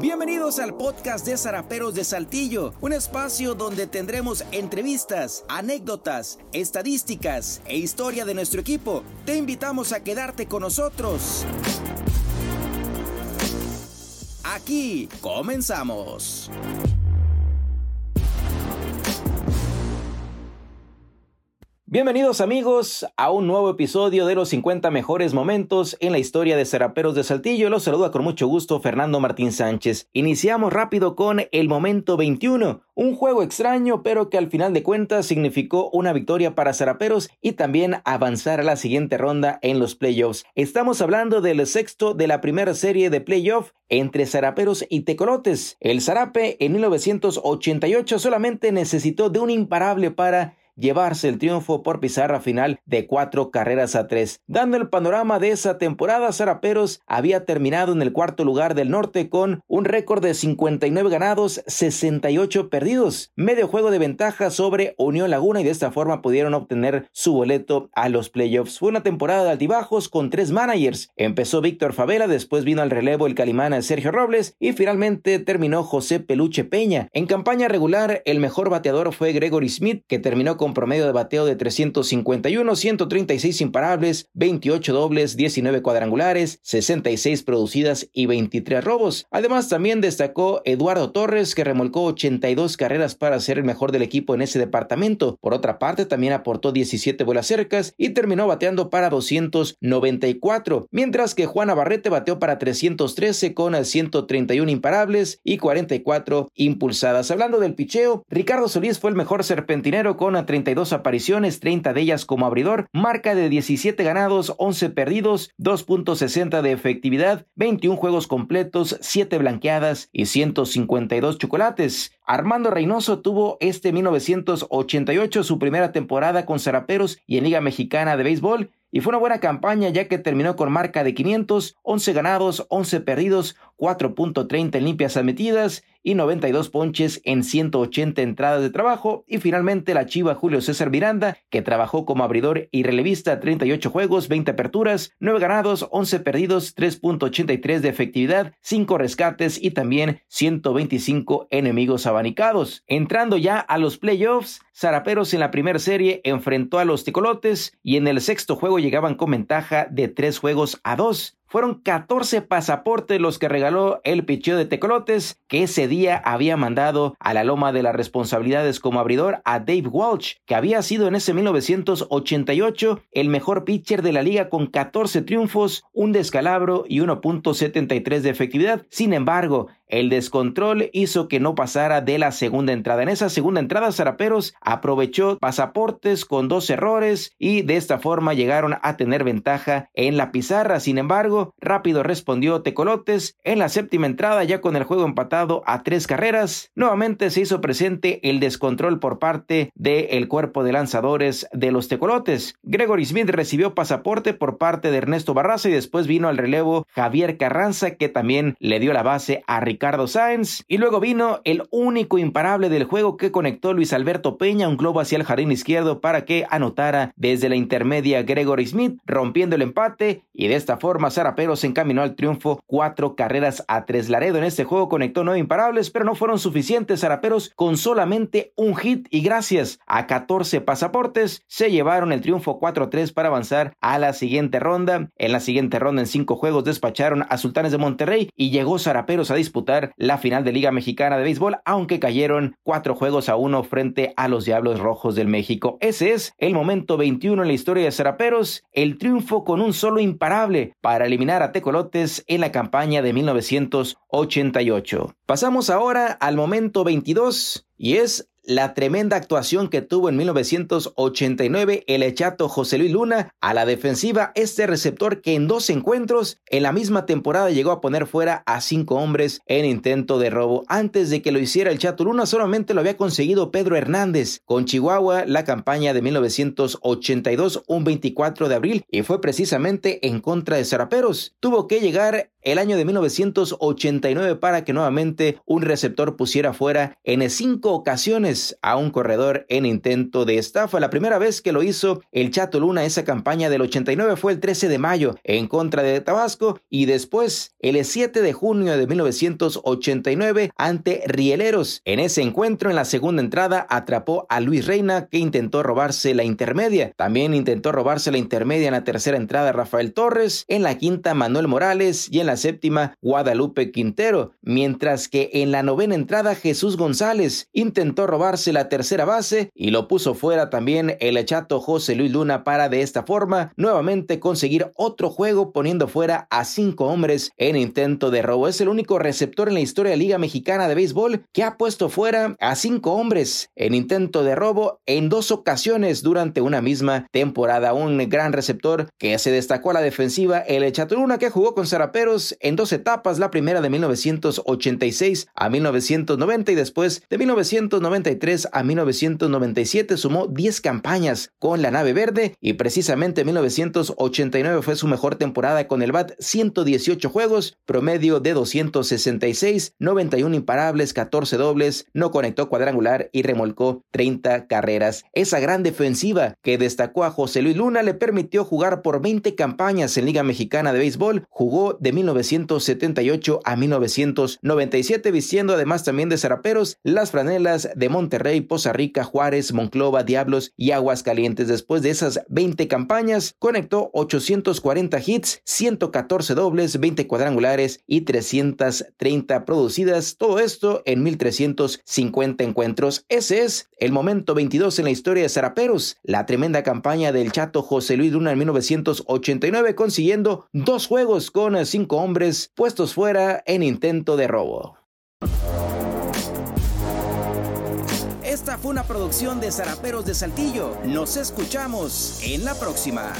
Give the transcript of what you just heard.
Bienvenidos al podcast de Zaraperos de Saltillo, un espacio donde tendremos entrevistas, anécdotas, estadísticas e historia de nuestro equipo. Te invitamos a quedarte con nosotros. Aquí comenzamos. Bienvenidos amigos a un nuevo episodio de los 50 mejores momentos en la historia de Seraperos de Saltillo. Los saluda con mucho gusto Fernando Martín Sánchez. Iniciamos rápido con el momento 21, un juego extraño pero que al final de cuentas significó una victoria para Seraperos y también avanzar a la siguiente ronda en los playoffs. Estamos hablando del sexto de la primera serie de playoff entre Saraperos y Tecolotes. El Zarape en 1988 solamente necesitó de un imparable para llevarse el triunfo por pizarra final de cuatro carreras a tres. Dando el panorama de esa temporada, Zaraperos había terminado en el cuarto lugar del norte con un récord de 59 ganados, 68 perdidos, medio juego de ventaja sobre Unión Laguna y de esta forma pudieron obtener su boleto a los playoffs. Fue una temporada de altibajos con tres managers. Empezó Víctor Favela, después vino al relevo el calimana Sergio Robles y finalmente terminó José Peluche Peña. En campaña regular, el mejor bateador fue Gregory Smith, que terminó con con promedio de bateo de 351, 136 imparables, 28 dobles, 19 cuadrangulares, 66 producidas y 23 robos. Además, también destacó Eduardo Torres, que remolcó 82 carreras para ser el mejor del equipo en ese departamento. Por otra parte, también aportó 17 vuelas cercas y terminó bateando para 294, mientras que Juan Barrete bateó para 313 con 131 imparables y 44 impulsadas. Hablando del picheo, Ricardo Solís fue el mejor serpentinero con 32 apariciones, 30 de ellas como abridor, marca de 17 ganados, 11 perdidos, 2.60 de efectividad, 21 juegos completos, 7 blanqueadas y 152 chocolates. Armando Reynoso tuvo este 1988 su primera temporada con Zaraperos y en Liga Mexicana de Béisbol y fue una buena campaña ya que terminó con marca de 500, 11 ganados, 11 perdidos, 4.30 en limpias admitidas y 92 ponches en 180 entradas de trabajo. Y finalmente la Chiva Julio César Miranda, que trabajó como abridor y relevista 38 juegos, 20 aperturas, 9 ganados, 11 perdidos, 3.83 de efectividad, 5 rescates y también 125 enemigos abanicados. Entrando ya a los playoffs, Zaraperos en la primera serie enfrentó a los Ticolotes y en el sexto juego llegaban con ventaja de 3 juegos a 2. Fueron 14 pasaportes los que regaló el picheo de Tecolotes, que ese día había mandado a la loma de las responsabilidades como abridor a Dave Walsh, que había sido en ese 1988 el mejor pitcher de la liga con 14 triunfos, un descalabro y 1.73 de efectividad. Sin embargo, el descontrol hizo que no pasara de la segunda entrada. En esa segunda entrada, Zaraperos aprovechó pasaportes con dos errores y de esta forma llegaron a tener ventaja en la pizarra. Sin embargo, rápido respondió Tecolotes. En la séptima entrada, ya con el juego empatado a tres carreras, nuevamente se hizo presente el descontrol por parte del cuerpo de lanzadores de los Tecolotes. Gregory Smith recibió pasaporte por parte de Ernesto Barraza y después vino al relevo Javier Carranza, que también le dio la base a Ricardo Sáenz. Y luego vino el único imparable del juego que conectó Luis Alberto Peña, un globo hacia el jardín izquierdo para que anotara desde la intermedia Gregory Smith, rompiendo el empate. Y de esta forma, Zaraperos se encaminó al triunfo cuatro carreras a tres. Laredo en este juego conectó nueve imparables, pero no fueron suficientes. Zaraperos con solamente un hit y gracias a 14 pasaportes se llevaron el triunfo 4-3 para avanzar a la siguiente ronda. En la siguiente ronda, en cinco juegos, despacharon a Sultanes de Monterrey y llegó Zaraperos a disputar la final de Liga Mexicana de Béisbol, aunque cayeron cuatro juegos a uno frente a los Diablos Rojos del México. Ese es el momento 21 en la historia de Zaraperos, el triunfo con un solo imparable para eliminar a Tecolotes en la campaña de 1988. Pasamos ahora al momento 22 y es la tremenda actuación que tuvo en 1989 el echato José Luis Luna a la defensiva, este receptor que en dos encuentros en la misma temporada llegó a poner fuera a cinco hombres en intento de robo. Antes de que lo hiciera el Chato Luna, solamente lo había conseguido Pedro Hernández con Chihuahua la campaña de 1982, un 24 de abril, y fue precisamente en contra de Zaraperos. Tuvo que llegar el año de 1989 para que nuevamente un receptor pusiera fuera en cinco ocasiones a un corredor en intento de estafa. La primera vez que lo hizo el Chato Luna esa campaña del 89 fue el 13 de mayo en contra de Tabasco y después el 7 de junio de 1989 ante Rieleros. En ese encuentro en la segunda entrada atrapó a Luis Reina que intentó robarse la intermedia. También intentó robarse la intermedia en la tercera entrada Rafael Torres, en la quinta Manuel Morales y en la séptima Guadalupe Quintero, mientras que en la novena entrada Jesús González intentó robarse la tercera base y lo puso fuera también el chato José Luis Luna para de esta forma nuevamente conseguir otro juego poniendo fuera a cinco hombres en intento de robo. Es el único receptor en la historia de Liga Mexicana de Béisbol que ha puesto fuera a cinco hombres en intento de robo en dos ocasiones durante una misma temporada. Un gran receptor que se destacó a la defensiva, el Chato Luna que jugó con Zaraperos en dos etapas, la primera de 1986 a 1990 y después de 1993 a 1997 sumó 10 campañas con la nave verde y precisamente 1989 fue su mejor temporada con el BAT 118 juegos, promedio de 266, 91 imparables, 14 dobles, no conectó cuadrangular y remolcó 30 carreras. Esa gran defensiva que destacó a José Luis Luna le permitió jugar por 20 campañas en Liga Mexicana de Béisbol, jugó de 1978 a 1997 vistiendo además también de zaraperos las franelas de Monterrey, Poza Rica, Juárez, Monclova, Diablos y Aguascalientes. Después de esas 20 campañas, conectó 840 hits, 114 dobles, 20 cuadrangulares y 330 producidas. Todo esto en 1350 encuentros. Ese es el momento 22 en la historia de Zaraperos, la tremenda campaña del chato José Luis Luna en 1989, consiguiendo dos juegos con hombres puestos fuera en intento de robo. Esta fue una producción de Zaraperos de Saltillo. Nos escuchamos en la próxima.